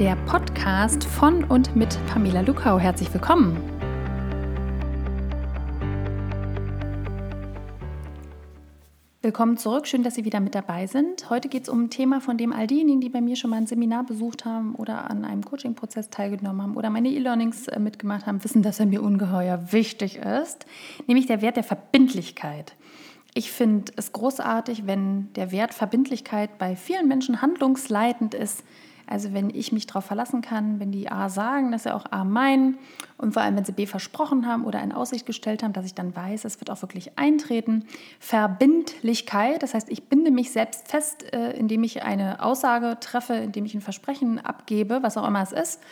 der Podcast von und mit Pamela Lukau. Herzlich willkommen. Willkommen zurück, schön, dass Sie wieder mit dabei sind. Heute geht es um ein Thema, von dem all diejenigen, die bei mir schon mal ein Seminar besucht haben oder an einem Coaching-Prozess teilgenommen haben oder meine E-Learnings äh, mitgemacht haben, wissen, dass er mir ungeheuer wichtig ist, nämlich der Wert der Verbindlichkeit. Ich finde es großartig, wenn der Wert Verbindlichkeit bei vielen Menschen handlungsleitend ist, also wenn ich mich darauf verlassen kann, wenn die A sagen, dass sie auch A meinen und vor allem, wenn sie B versprochen haben oder in Aussicht gestellt haben, dass ich dann weiß, es wird auch wirklich eintreten. Verbindlichkeit, das heißt, ich binde mich selbst fest, äh, indem ich eine Aussage treffe, indem ich ein Versprechen abgebe, was auch immer es ist.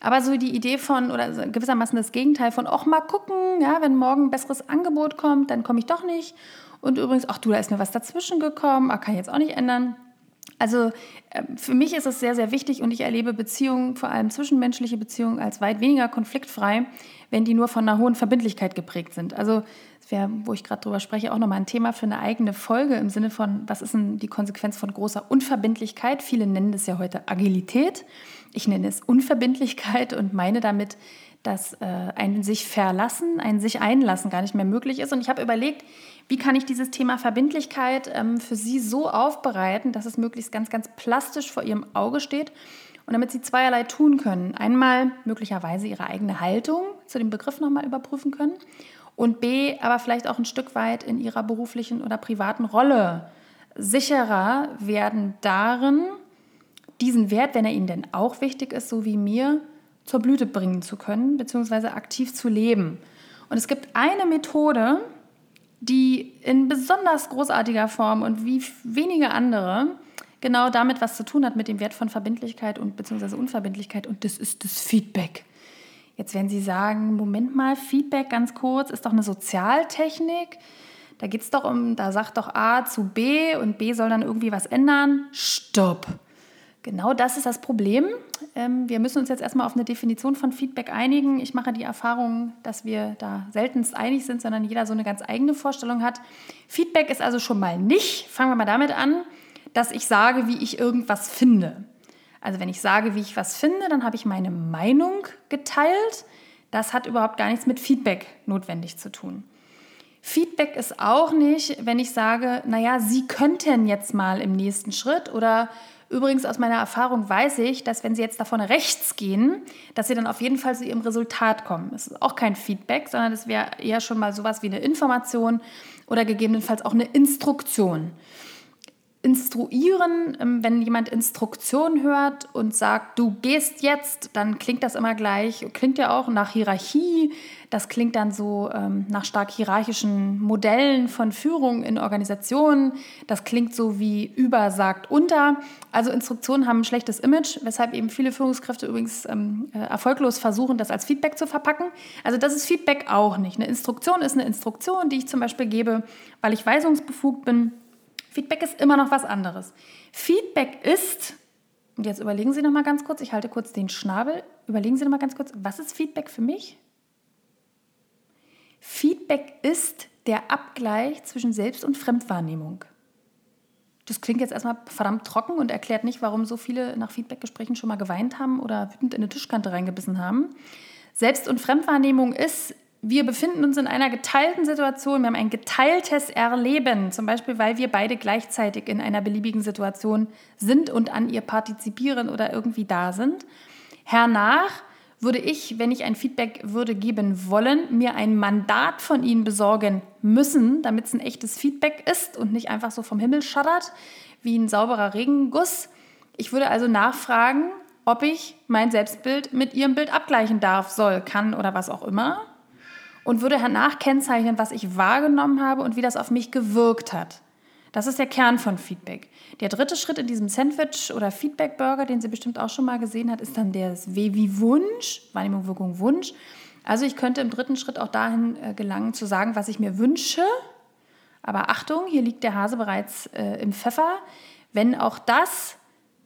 Aber so die Idee von, oder gewissermaßen das Gegenteil von, auch mal gucken, ja, wenn morgen ein besseres Angebot kommt, dann komme ich doch nicht. Und übrigens, ach du, da ist mir was dazwischen gekommen, ah, kann ich jetzt auch nicht ändern. Also ähm, für mich ist es sehr, sehr wichtig und ich erlebe Beziehungen, vor allem zwischenmenschliche Beziehungen, als weit weniger konfliktfrei, wenn die nur von einer hohen Verbindlichkeit geprägt sind. Also das wäre, wo ich gerade drüber spreche, auch nochmal ein Thema für eine eigene Folge im Sinne von, was ist denn die Konsequenz von großer Unverbindlichkeit? Viele nennen das ja heute Agilität. Ich nenne es Unverbindlichkeit und meine damit, dass äh, ein sich verlassen, ein sich einlassen gar nicht mehr möglich ist. Und ich habe überlegt, wie kann ich dieses Thema Verbindlichkeit ähm, für Sie so aufbereiten, dass es möglichst ganz, ganz plastisch vor Ihrem Auge steht und damit Sie zweierlei tun können. Einmal möglicherweise Ihre eigene Haltung zu dem Begriff nochmal überprüfen können und B, aber vielleicht auch ein Stück weit in Ihrer beruflichen oder privaten Rolle sicherer werden darin, diesen Wert, wenn er Ihnen denn auch wichtig ist, so wie mir, zur Blüte bringen zu können, beziehungsweise aktiv zu leben. Und es gibt eine Methode, die in besonders großartiger Form und wie wenige andere genau damit was zu tun hat mit dem Wert von Verbindlichkeit und beziehungsweise Unverbindlichkeit und das ist das Feedback. Jetzt werden Sie sagen, Moment mal, Feedback ganz kurz ist doch eine Sozialtechnik. Da geht es doch um, da sagt doch A zu B und B soll dann irgendwie was ändern. Stopp. Genau das ist das Problem. Ähm, wir müssen uns jetzt erstmal auf eine Definition von Feedback einigen. Ich mache die Erfahrung, dass wir da seltenst einig sind, sondern jeder so eine ganz eigene Vorstellung hat. Feedback ist also schon mal nicht, fangen wir mal damit an, dass ich sage, wie ich irgendwas finde. Also wenn ich sage, wie ich was finde, dann habe ich meine Meinung geteilt. Das hat überhaupt gar nichts mit Feedback notwendig zu tun. Feedback ist auch nicht, wenn ich sage, naja, Sie könnten jetzt mal im nächsten Schritt oder Übrigens aus meiner Erfahrung weiß ich, dass wenn Sie jetzt da vorne rechts gehen, dass Sie dann auf jeden Fall zu Ihrem Resultat kommen. Das ist auch kein Feedback, sondern das wäre eher schon mal sowas wie eine Information oder gegebenenfalls auch eine Instruktion instruieren, ähm, wenn jemand Instruktion hört und sagt, du gehst jetzt, dann klingt das immer gleich, klingt ja auch nach Hierarchie, das klingt dann so ähm, nach stark hierarchischen Modellen von Führung in Organisationen, das klingt so wie über sagt unter. Also Instruktionen haben ein schlechtes Image, weshalb eben viele Führungskräfte übrigens ähm, äh, erfolglos versuchen, das als Feedback zu verpacken. Also das ist Feedback auch nicht. Eine Instruktion ist eine Instruktion, die ich zum Beispiel gebe, weil ich weisungsbefugt bin Feedback ist immer noch was anderes. Feedback ist, und jetzt überlegen Sie noch mal ganz kurz, ich halte kurz den Schnabel, überlegen Sie noch mal ganz kurz, was ist Feedback für mich? Feedback ist der Abgleich zwischen Selbst- und Fremdwahrnehmung. Das klingt jetzt erstmal verdammt trocken und erklärt nicht, warum so viele nach Feedbackgesprächen schon mal geweint haben oder wütend in eine Tischkante reingebissen haben. Selbst- und Fremdwahrnehmung ist wir befinden uns in einer geteilten Situation, wir haben ein geteiltes Erleben, zum Beispiel weil wir beide gleichzeitig in einer beliebigen Situation sind und an ihr partizipieren oder irgendwie da sind. Hernach würde ich, wenn ich ein Feedback würde geben wollen, mir ein Mandat von Ihnen besorgen müssen, damit es ein echtes Feedback ist und nicht einfach so vom Himmel schaddert wie ein sauberer Regenguss. Ich würde also nachfragen, ob ich mein Selbstbild mit Ihrem Bild abgleichen darf, soll, kann oder was auch immer und würde danach kennzeichnen, was ich wahrgenommen habe und wie das auf mich gewirkt hat. Das ist der Kern von Feedback. Der dritte Schritt in diesem Sandwich oder Feedback Burger, den sie bestimmt auch schon mal gesehen hat, ist dann der W wie Wunsch, Wahrnehmung, Wirkung, Wunsch. Also ich könnte im dritten Schritt auch dahin äh, gelangen, zu sagen, was ich mir wünsche. Aber Achtung, hier liegt der Hase bereits äh, im Pfeffer. Wenn auch das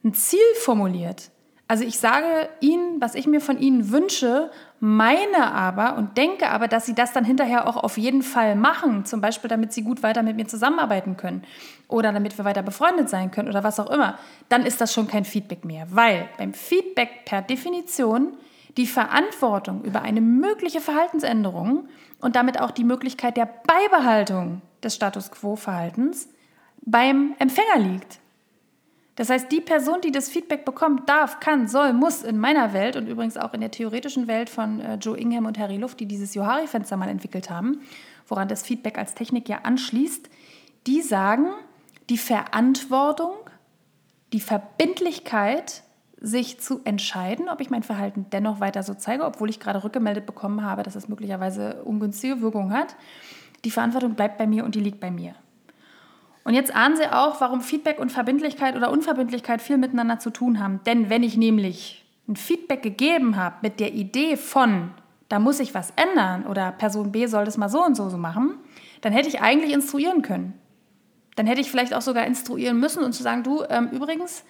ein Ziel formuliert, Also ich sage ihnen, was ich mir von ihnen wünsche, meine aber und denke aber, dass sie das dann hinterher auch auf jeden Fall machen, zum Beispiel damit sie gut weiter mit mir zusammenarbeiten können oder damit wir weiter befreundet sein können oder was auch immer, dann ist das schon kein Feedback mehr, weil beim Feedback per Definition die Verantwortung über eine mögliche Verhaltensänderung und damit auch die Möglichkeit der Beibehaltung des Status quo-Verhaltens beim Empfänger liegt. Das heißt, die Person, die das Feedback bekommt, darf, kann, soll, muss in meiner Welt und übrigens auch in der theoretischen Welt von äh, Joe Ingham und Harry Luft, die dieses Johari-Fenster mal entwickelt haben, woran das Feedback als Technik ja anschließt, die sagen, die Verantwortung, die Verbindlichkeit, sich zu entscheiden, ob ich mein Verhalten dennoch weiter so zeige, obwohl ich gerade rückgemeldet bekommen habe, dass es möglicherweise ungünstige Wirkung hat. Die Verantwortung bleibt bei mir und die liegt bei mir. Und jetzt ahnen Sie auch, warum Feedback und Verbindlichkeit oder Unverbindlichkeit viel miteinander zu tun haben. Denn wenn ich nämlich ein Feedback gegeben habe mit der Idee von, da muss ich was ändern oder Person B soll das mal so und so so machen, dann hätte ich eigentlich instruieren können. Dann hätte ich vielleicht auch sogar instruieren müssen und zu sagen, du, ähm, übrigens,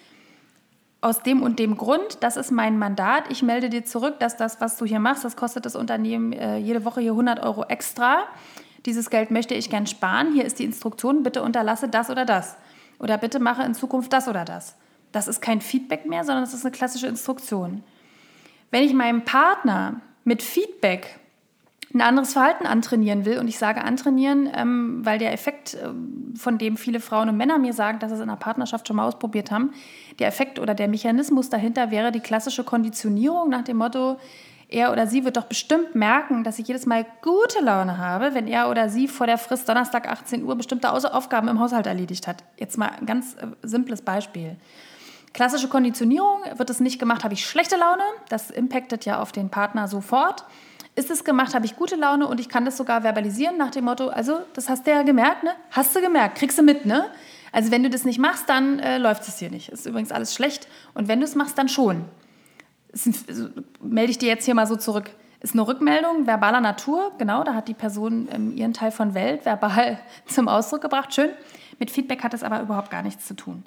aus dem und dem Grund, das ist mein Mandat, ich melde dir zurück, dass das, was du hier machst, das kostet das Unternehmen äh, jede Woche hier 100 Euro extra dieses Geld möchte ich gern sparen, hier ist die Instruktion, bitte unterlasse das oder das. Oder bitte mache in Zukunft das oder das. Das ist kein Feedback mehr, sondern das ist eine klassische Instruktion. Wenn ich meinem Partner mit Feedback ein anderes Verhalten antrainieren will, und ich sage antrainieren, ähm, weil der Effekt, äh, von dem viele Frauen und Männer mir sagen, dass sie es in einer Partnerschaft schon mal ausprobiert haben, der Effekt oder der Mechanismus dahinter wäre die klassische Konditionierung nach dem Motto, er oder sie wird doch bestimmt merken, dass ich jedes Mal gute Laune habe, wenn er oder sie vor der Frist Donnerstag 18 Uhr bestimmte Aufgaben im Haushalt erledigt hat. Jetzt mal ein ganz äh, simples Beispiel. Klassische Konditionierung, wird es nicht gemacht, habe ich schlechte Laune. Das impactet ja auf den Partner sofort. Ist es gemacht, habe ich gute Laune und ich kann das sogar verbalisieren nach dem Motto, also das hast du ja gemerkt, ne? Hast du gemerkt, kriegst du mit, ne? Also wenn du das nicht machst, dann äh, läuft es hier nicht. Ist übrigens alles schlecht. Und wenn du es machst, dann schon melde ich dir jetzt hier mal so zurück. Ist eine Rückmeldung verbaler Natur, genau, da hat die Person ähm, ihren Teil von Welt verbal zum Ausdruck gebracht, schön. Mit Feedback hat es aber überhaupt gar nichts zu tun.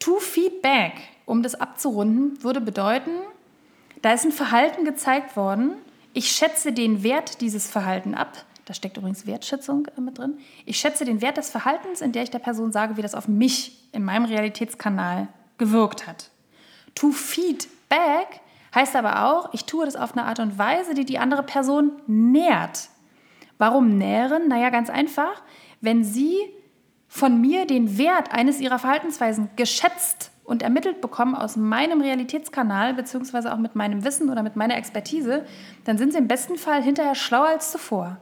To Feedback, um das abzurunden, würde bedeuten, da ist ein Verhalten gezeigt worden, ich schätze den Wert dieses Verhalten ab. Da steckt übrigens Wertschätzung äh, mit drin. Ich schätze den Wert des Verhaltens, in der ich der Person sage, wie das auf mich in meinem Realitätskanal gewirkt hat. To Feedback Heißt aber auch, ich tue das auf eine Art und Weise, die die andere Person nährt. Warum nähren? Naja, ganz einfach. Wenn sie von mir den Wert eines ihrer Verhaltensweisen geschätzt und ermittelt bekommen aus meinem Realitätskanal, beziehungsweise auch mit meinem Wissen oder mit meiner Expertise, dann sind sie im besten Fall hinterher schlauer als zuvor.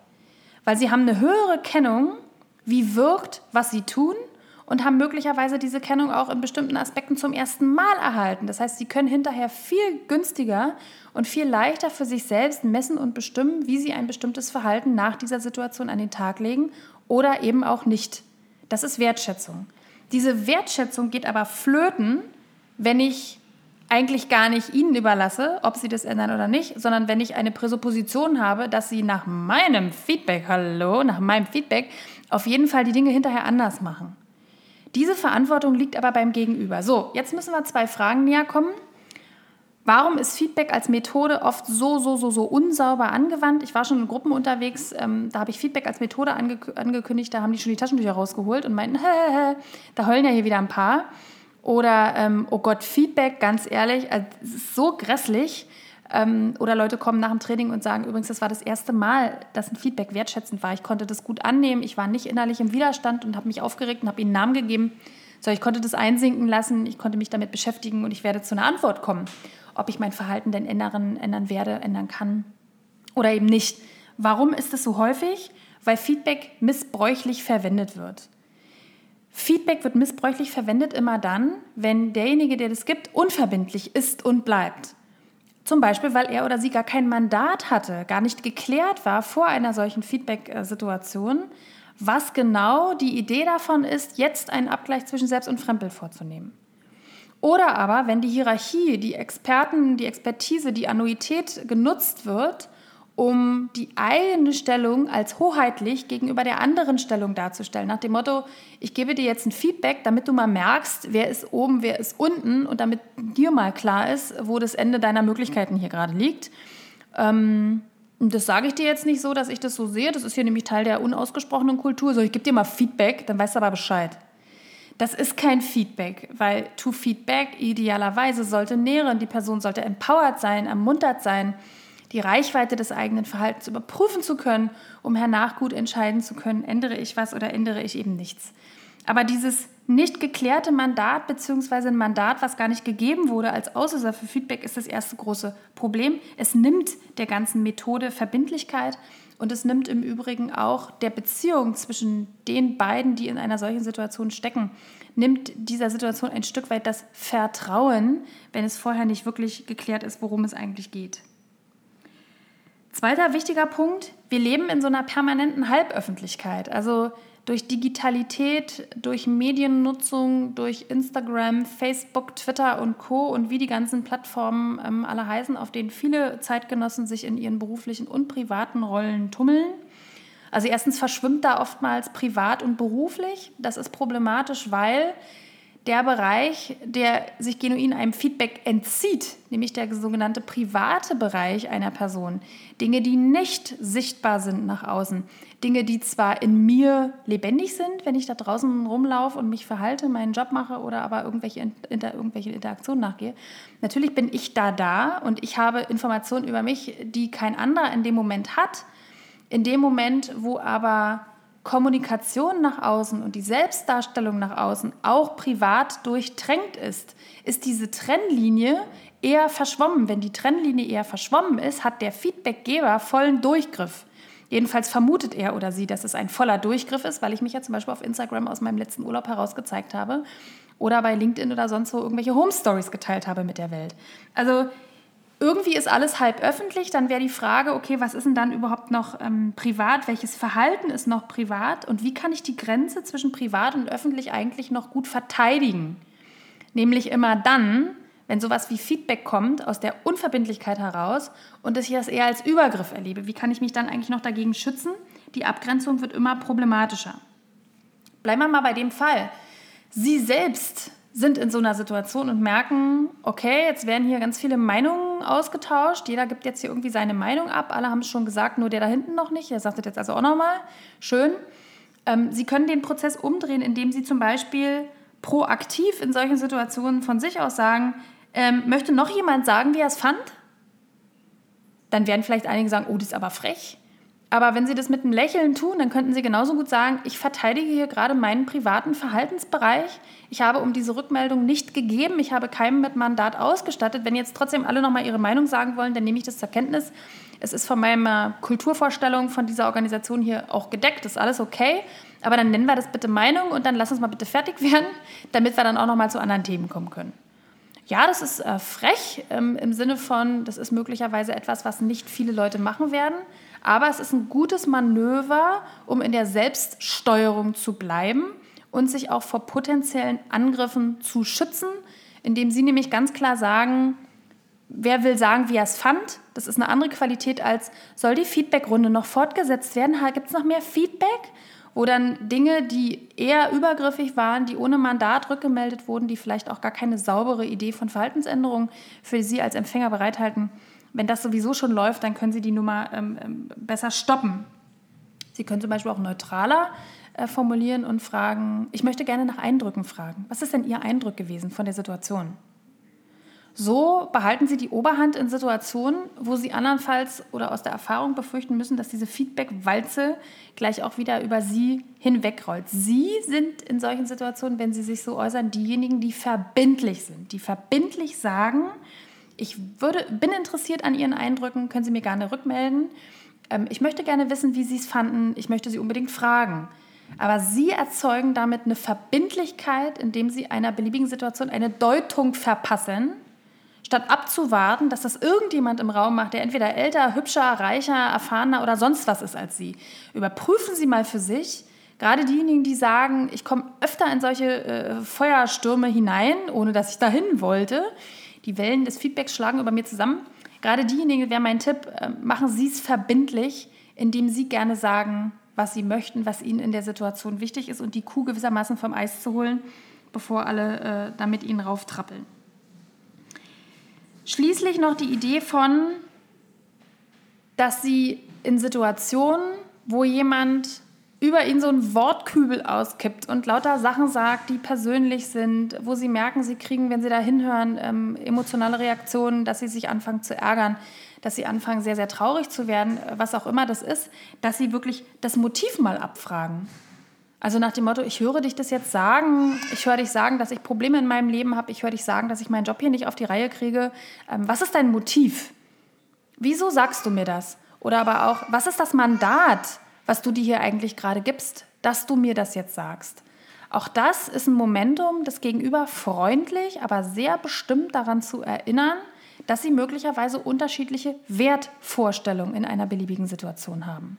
Weil sie haben eine höhere Kennung, wie wirkt, was sie tun und haben möglicherweise diese Kennung auch in bestimmten Aspekten zum ersten Mal erhalten. Das heißt, sie können hinterher viel günstiger und viel leichter für sich selbst messen und bestimmen, wie sie ein bestimmtes Verhalten nach dieser Situation an den Tag legen oder eben auch nicht. Das ist Wertschätzung. Diese Wertschätzung geht aber flöten, wenn ich eigentlich gar nicht ihnen überlasse, ob sie das ändern oder nicht, sondern wenn ich eine Präsupposition habe, dass sie nach meinem Feedback, hallo, nach meinem Feedback, auf jeden Fall die Dinge hinterher anders machen. Diese Verantwortung liegt aber beim Gegenüber. So, jetzt müssen wir zwei Fragen näher kommen. Warum ist Feedback als Methode oft so, so, so, so unsauber angewandt? Ich war schon in Gruppen unterwegs, ähm, da habe ich Feedback als Methode ange angekündigt, da haben die schon die Taschentücher rausgeholt und meinten, hä, hä, hä, da heulen ja hier wieder ein paar. Oder, ähm, oh Gott, Feedback, ganz ehrlich, also, es ist so grässlich. Ähm, oder Leute kommen nach dem Training und sagen, übrigens, das war das erste Mal, dass ein Feedback wertschätzend war. Ich konnte das gut annehmen, ich war nicht innerlich im Widerstand und habe mich aufgeregt und habe ihnen Namen gegeben. So, ich konnte das einsinken lassen, ich konnte mich damit beschäftigen und ich werde zu einer Antwort kommen, ob ich mein Verhalten denn ändern, ändern werde, ändern kann oder eben nicht. Warum ist es so häufig? Weil Feedback missbräuchlich verwendet wird. Feedback wird missbräuchlich verwendet immer dann, wenn derjenige, der das gibt, unverbindlich ist und bleibt. Zum Beispiel, weil er oder sie gar kein Mandat hatte, gar nicht geklärt war vor einer solchen Feedback-Situation, was genau die Idee davon ist, jetzt einen Abgleich zwischen Selbst- und Fremdbild vorzunehmen. Oder aber, wenn die Hierarchie, die Experten, die Expertise, die Annuität genutzt wird, um die eigene Stellung als hoheitlich gegenüber der anderen Stellung darzustellen. Nach dem Motto, ich gebe dir jetzt ein Feedback, damit du mal merkst, wer ist oben, wer ist unten und damit dir mal klar ist, wo das Ende deiner Möglichkeiten hier gerade liegt. Ähm, das sage ich dir jetzt nicht so, dass ich das so sehe. Das ist hier nämlich Teil der unausgesprochenen Kultur. So, ich gebe dir mal Feedback, dann weißt du aber Bescheid. Das ist kein Feedback, weil to Feedback idealerweise sollte nähren. Die Person sollte empowered sein, ermuntert sein die Reichweite des eigenen Verhaltens überprüfen zu können, um hernach gut entscheiden zu können, ändere ich was oder ändere ich eben nichts. Aber dieses nicht geklärte Mandat beziehungsweise ein Mandat, was gar nicht gegeben wurde als Auslöser für Feedback, ist das erste große Problem. Es nimmt der ganzen Methode Verbindlichkeit und es nimmt im Übrigen auch der Beziehung zwischen den beiden, die in einer solchen Situation stecken, nimmt dieser Situation ein Stück weit das Vertrauen, wenn es vorher nicht wirklich geklärt ist, worum es eigentlich geht. Zweiter wichtiger Punkt, wir leben in so einer permanenten Halböffentlichkeit. Also durch Digitalität, durch Mediennutzung, durch Instagram, Facebook, Twitter und Co. und wie die ganzen Plattformen ähm, alle heißen, auf denen viele Zeitgenossen sich in ihren beruflichen und privaten Rollen tummeln. Also erstens verschwimmt da oftmals privat und beruflich. Das ist problematisch, weil der Bereich, der sich genuin einem Feedback entzieht, nämlich der sogenannte private Bereich einer Person, Dinge, die nicht sichtbar sind nach außen, Dinge, die zwar in mir lebendig sind, wenn ich da draußen rumlaufe und mich verhalte, meinen Job mache oder aber irgendwelche, inter, irgendwelche Interaktionen nachgehe. Natürlich bin ich da da und ich habe Informationen über mich, die kein anderer in dem Moment hat. In dem Moment, wo aber Kommunikation nach außen und die Selbstdarstellung nach außen auch privat durchtränkt ist, ist diese Trennlinie eher verschwommen. Wenn die Trennlinie eher verschwommen ist, hat der Feedbackgeber vollen Durchgriff. Jedenfalls vermutet er oder sie, dass es ein voller Durchgriff ist, weil ich mich ja zum Beispiel auf Instagram aus meinem letzten Urlaub heraus gezeigt habe oder bei LinkedIn oder sonst wo irgendwelche Home Stories geteilt habe mit der Welt. Also irgendwie ist alles halb öffentlich, dann wäre die Frage, okay, was ist denn dann überhaupt noch ähm, privat? Welches Verhalten ist noch privat? Und wie kann ich die Grenze zwischen privat und öffentlich eigentlich noch gut verteidigen? Nämlich immer dann, wenn sowas wie Feedback kommt aus der Unverbindlichkeit heraus und ich das eher als Übergriff erlebe. Wie kann ich mich dann eigentlich noch dagegen schützen? Die Abgrenzung wird immer problematischer. Bleiben wir mal bei dem Fall. Sie selbst sind in so einer Situation und merken, okay, jetzt werden hier ganz viele Meinungen ausgetauscht. Jeder gibt jetzt hier irgendwie seine Meinung ab. Alle haben es schon gesagt, nur der da hinten noch nicht. Er sagt das jetzt also auch nochmal. Schön. Ähm, Sie können den Prozess umdrehen, indem Sie zum Beispiel proaktiv in solchen Situationen von sich aus sagen, ähm, möchte noch jemand sagen, wie er es fand? Dann werden vielleicht einige sagen, oh, das ist aber frech. Aber wenn Sie das mit einem Lächeln tun, dann könnten Sie genauso gut sagen, ich verteidige hier gerade meinen privaten Verhaltensbereich. Ich habe um diese Rückmeldung nicht gegeben. Ich habe keinem mit Mandat ausgestattet. Wenn jetzt trotzdem alle nochmal ihre Meinung sagen wollen, dann nehme ich das zur Kenntnis. Es ist von meiner Kulturvorstellung von dieser Organisation hier auch gedeckt. Das ist alles okay. Aber dann nennen wir das bitte Meinung und dann lass uns mal bitte fertig werden, damit wir dann auch nochmal zu anderen Themen kommen können. Ja, das ist äh, frech ähm, im Sinne von, das ist möglicherweise etwas, was nicht viele Leute machen werden. Aber es ist ein gutes Manöver, um in der Selbststeuerung zu bleiben und sich auch vor potenziellen Angriffen zu schützen, indem Sie nämlich ganz klar sagen, wer will sagen, wie er es fand. Das ist eine andere Qualität als, soll die Feedbackrunde noch fortgesetzt werden? Gibt es noch mehr Feedback? Wo dann Dinge, die eher übergriffig waren, die ohne Mandat rückgemeldet wurden, die vielleicht auch gar keine saubere Idee von Verhaltensänderungen für Sie als Empfänger bereithalten, wenn das sowieso schon läuft, dann können Sie die Nummer ähm, ähm, besser stoppen. Sie können zum Beispiel auch neutraler äh, formulieren und fragen, ich möchte gerne nach Eindrücken fragen. Was ist denn Ihr Eindruck gewesen von der Situation? So behalten Sie die Oberhand in Situationen, wo Sie andernfalls oder aus der Erfahrung befürchten müssen, dass diese Feedback-Walze gleich auch wieder über Sie hinwegrollt. Sie sind in solchen Situationen, wenn Sie sich so äußern, diejenigen, die verbindlich sind, die verbindlich sagen, ich würde, bin interessiert an Ihren Eindrücken, können Sie mir gerne rückmelden. Ähm, ich möchte gerne wissen, wie Sie es fanden. Ich möchte Sie unbedingt fragen. Aber Sie erzeugen damit eine Verbindlichkeit, indem Sie einer beliebigen Situation eine Deutung verpassen, statt abzuwarten, dass das irgendjemand im Raum macht, der entweder älter, hübscher, reicher, erfahrener oder sonst was ist als Sie. Überprüfen Sie mal für sich, gerade diejenigen, die sagen, ich komme öfter in solche äh, Feuerstürme hinein, ohne dass ich dahin wollte, die Wellen des Feedbacks schlagen über mir zusammen. Gerade diejenigen, wäre mein Tipp, äh, machen Sie es verbindlich, indem Sie gerne sagen, was Sie möchten, was Ihnen in der Situation wichtig ist und die Kuh gewissermaßen vom Eis zu holen, bevor alle äh, da mit Ihnen rauftrappeln. Schließlich noch die Idee von, dass Sie in Situationen, wo jemand über ihn so einen Wortkübel auskippt und lauter Sachen sagt, die persönlich sind, wo sie merken, sie kriegen, wenn sie da hinhören, ähm, emotionale Reaktionen, dass sie sich anfangen zu ärgern, dass sie anfangen, sehr, sehr traurig zu werden, was auch immer das ist, dass sie wirklich das Motiv mal abfragen. Also nach dem Motto, ich höre dich das jetzt sagen, ich höre dich sagen, dass ich Probleme in meinem Leben habe, ich höre dich sagen, dass ich meinen Job hier nicht auf die Reihe kriege. Ähm, was ist dein Motiv? Wieso sagst du mir das? Oder aber auch, was ist das Mandat? Was du dir hier eigentlich gerade gibst, dass du mir das jetzt sagst. Auch das ist ein Momentum, das Gegenüber freundlich, aber sehr bestimmt daran zu erinnern, dass sie möglicherweise unterschiedliche Wertvorstellungen in einer beliebigen Situation haben.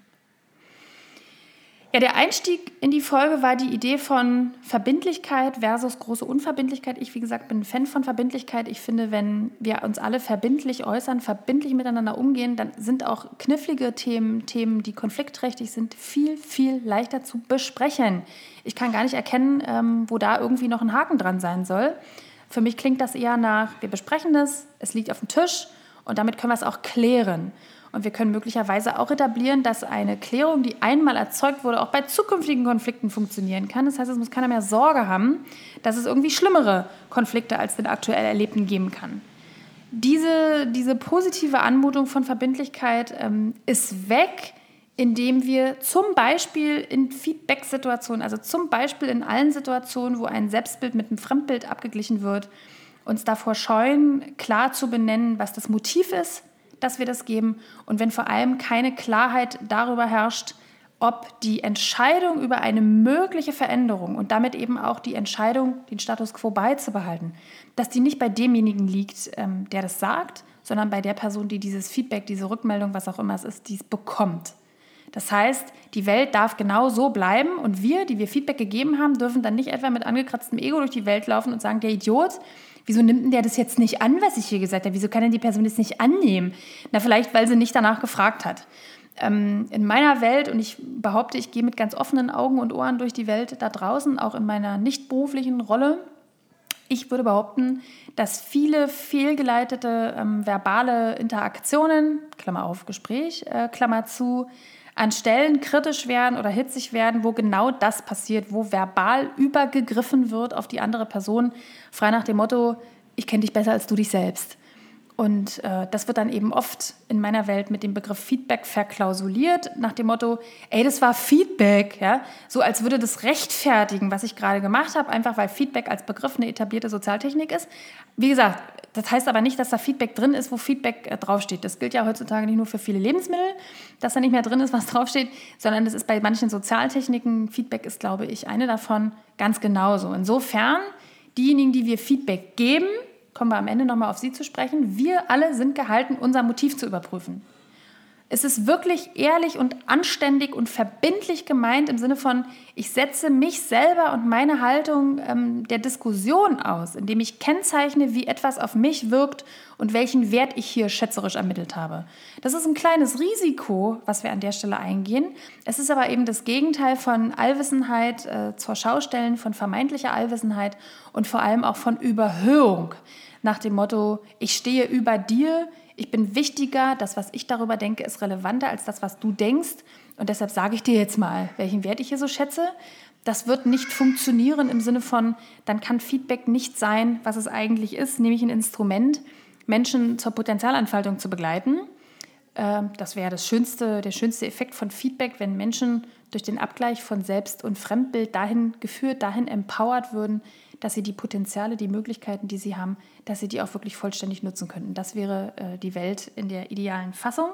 Ja, der Einstieg in die Folge war die Idee von Verbindlichkeit versus große Unverbindlichkeit. Ich, wie gesagt, bin ein Fan von Verbindlichkeit. Ich finde, wenn wir uns alle verbindlich äußern, verbindlich miteinander umgehen, dann sind auch knifflige Themen, Themen, die konfliktträchtig sind, viel, viel leichter zu besprechen. Ich kann gar nicht erkennen, ähm, wo da irgendwie noch ein Haken dran sein soll. Für mich klingt das eher nach, wir besprechen es, es liegt auf dem Tisch und damit können wir es auch klären. Und wir können möglicherweise auch etablieren, dass eine Klärung, die einmal erzeugt wurde, auch bei zukünftigen Konflikten funktionieren kann. Das heißt, es muss keiner mehr Sorge haben, dass es irgendwie schlimmere Konflikte als den aktuell erlebten geben kann. Diese, diese positive Anmutung von Verbindlichkeit ähm, ist weg, indem wir zum Beispiel in Feedback-Situationen, also zum Beispiel in allen Situationen, wo ein Selbstbild mit einem Fremdbild abgeglichen wird, uns davor scheuen, klar zu benennen, was das Motiv ist, dass wir das geben und wenn vor allem keine Klarheit darüber herrscht, ob die Entscheidung über eine mögliche Veränderung und damit eben auch die Entscheidung, den Status quo beizubehalten, dass die nicht bei demjenigen liegt, ähm, der das sagt, sondern bei der Person, die dieses Feedback, diese Rückmeldung, was auch immer es ist, dies bekommt. Das heißt, die Welt darf genau so bleiben und wir, die wir Feedback gegeben haben, dürfen dann nicht etwa mit angekratztem Ego durch die Welt laufen und sagen, der Idiot, wieso nimmt denn der das jetzt nicht an, was ich hier gesagt habe? Wieso kann denn die Person das nicht annehmen? Na, vielleicht, weil sie nicht danach gefragt hat. Ähm, in meiner Welt, und ich behaupte, ich gehe mit ganz offenen Augen und Ohren durch die Welt da draußen, auch in meiner nicht beruflichen Rolle, ich würde behaupten, dass viele fehlgeleitete ähm, verbale Interaktionen, Klammer auf, Gespräch, äh, Klammer zu, an Stellen kritisch werden oder hitzig werden, wo genau das passiert, wo verbal übergegriffen wird auf die andere Person, frei nach dem Motto, ich kenne dich besser als du dich selbst. Und äh, das wird dann eben oft in meiner Welt mit dem Begriff Feedback verklausuliert, nach dem Motto, ey, das war Feedback, ja, so als würde das rechtfertigen, was ich gerade gemacht habe, einfach weil Feedback als Begriff eine etablierte Sozialtechnik ist. Wie gesagt, das heißt aber nicht, dass da Feedback drin ist, wo Feedback äh, draufsteht. Das gilt ja heutzutage nicht nur für viele Lebensmittel, dass da nicht mehr drin ist, was draufsteht, sondern das ist bei manchen Sozialtechniken, Feedback ist, glaube ich, eine davon ganz genauso. Insofern, diejenigen, die wir Feedback geben, kommen wir am Ende nochmal auf Sie zu sprechen. Wir alle sind gehalten, unser Motiv zu überprüfen. Es ist wirklich ehrlich und anständig und verbindlich gemeint im Sinne von, ich setze mich selber und meine Haltung ähm, der Diskussion aus, indem ich kennzeichne, wie etwas auf mich wirkt und welchen Wert ich hier schätzerisch ermittelt habe. Das ist ein kleines Risiko, was wir an der Stelle eingehen. Es ist aber eben das Gegenteil von Allwissenheit äh, zur Schaustellen, von vermeintlicher Allwissenheit und vor allem auch von Überhöhung. Nach dem Motto, ich stehe über dir, ich bin wichtiger, das, was ich darüber denke, ist relevanter als das, was du denkst. Und deshalb sage ich dir jetzt mal, welchen Wert ich hier so schätze. Das wird nicht funktionieren im Sinne von, dann kann Feedback nicht sein, was es eigentlich ist, nämlich ein Instrument, Menschen zur Potenzialentfaltung zu begleiten. Ähm, das wäre das schönste, der schönste Effekt von Feedback, wenn Menschen durch den Abgleich von Selbst- und Fremdbild dahin geführt, dahin empowert würden, dass sie die Potenziale, die Möglichkeiten, die sie haben, dass sie die auch wirklich vollständig nutzen könnten. Das wäre äh, die Welt in der idealen Fassung.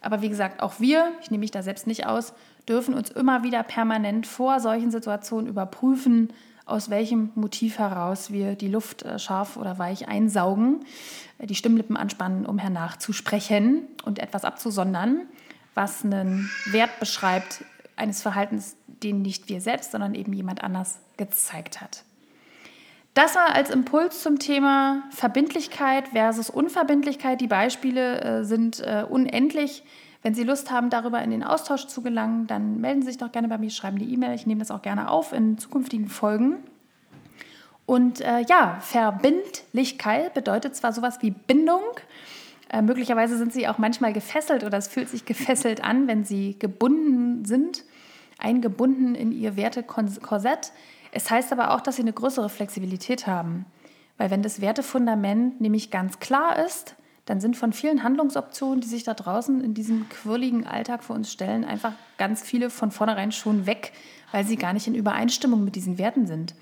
Aber wie gesagt, auch wir, ich nehme mich da selbst nicht aus, dürfen uns immer wieder permanent vor solchen Situationen überprüfen, aus welchem Motiv heraus wir die Luft äh, scharf oder weich einsaugen, äh, die Stimmlippen anspannen, um hernach zu sprechen und etwas abzusondern, was einen Wert beschreibt eines Verhaltens, den nicht wir selbst, sondern eben jemand anders gezeigt hat. Das war als Impuls zum Thema Verbindlichkeit versus Unverbindlichkeit. Die Beispiele äh, sind äh, unendlich. Wenn Sie Lust haben, darüber in den Austausch zu gelangen, dann melden Sie sich doch gerne bei mir, schreiben die E-Mail. Ich nehme das auch gerne auf in zukünftigen Folgen. Und äh, ja, Verbindlichkeit bedeutet zwar sowas wie Bindung, äh, möglicherweise sind Sie auch manchmal gefesselt oder es fühlt sich gefesselt an, wenn Sie gebunden sind, eingebunden in Ihr Wertekorsett. Es heißt aber auch, dass Sie eine größere Flexibilität haben. Weil wenn das Wertefundament nämlich ganz klar ist, dann sind von vielen Handlungsoptionen, die sich da draußen in diesem quirligen Alltag für uns stellen, einfach ganz viele von vornherein schon weg, weil sie gar nicht in Übereinstimmung mit diesen Werten sind.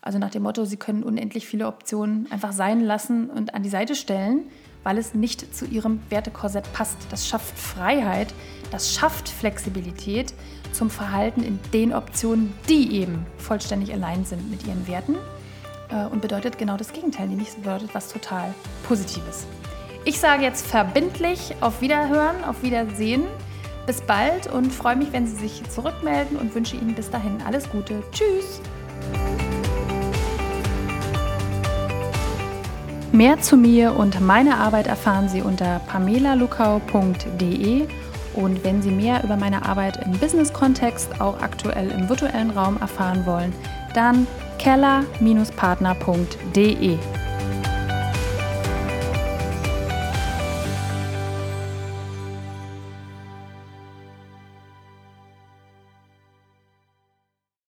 Also nach dem Motto, sie können unendlich viele Optionen einfach sein lassen und an die Seite stellen, weil es nicht zu ihrem Wertekorsett passt. Das schafft Freiheit, das schafft Flexibilität zum Verhalten in den Optionen, die eben vollständig allein sind mit ihren Werten äh, und bedeutet genau das Gegenteil, nämlich es bedeutet was total Positives. Ich sage jetzt verbindlich auf Wiederhören, auf Wiedersehen. Bis bald und freue mich, wenn Sie sich zurückmelden und wünsche Ihnen bis dahin alles Gute. Tschüss! Mehr zu mir und meiner Arbeit erfahren Sie unter pamelalukau.de und wenn Sie mehr über meine Arbeit im Business-Kontext, auch aktuell im virtuellen Raum erfahren wollen, dann keller-partner.de.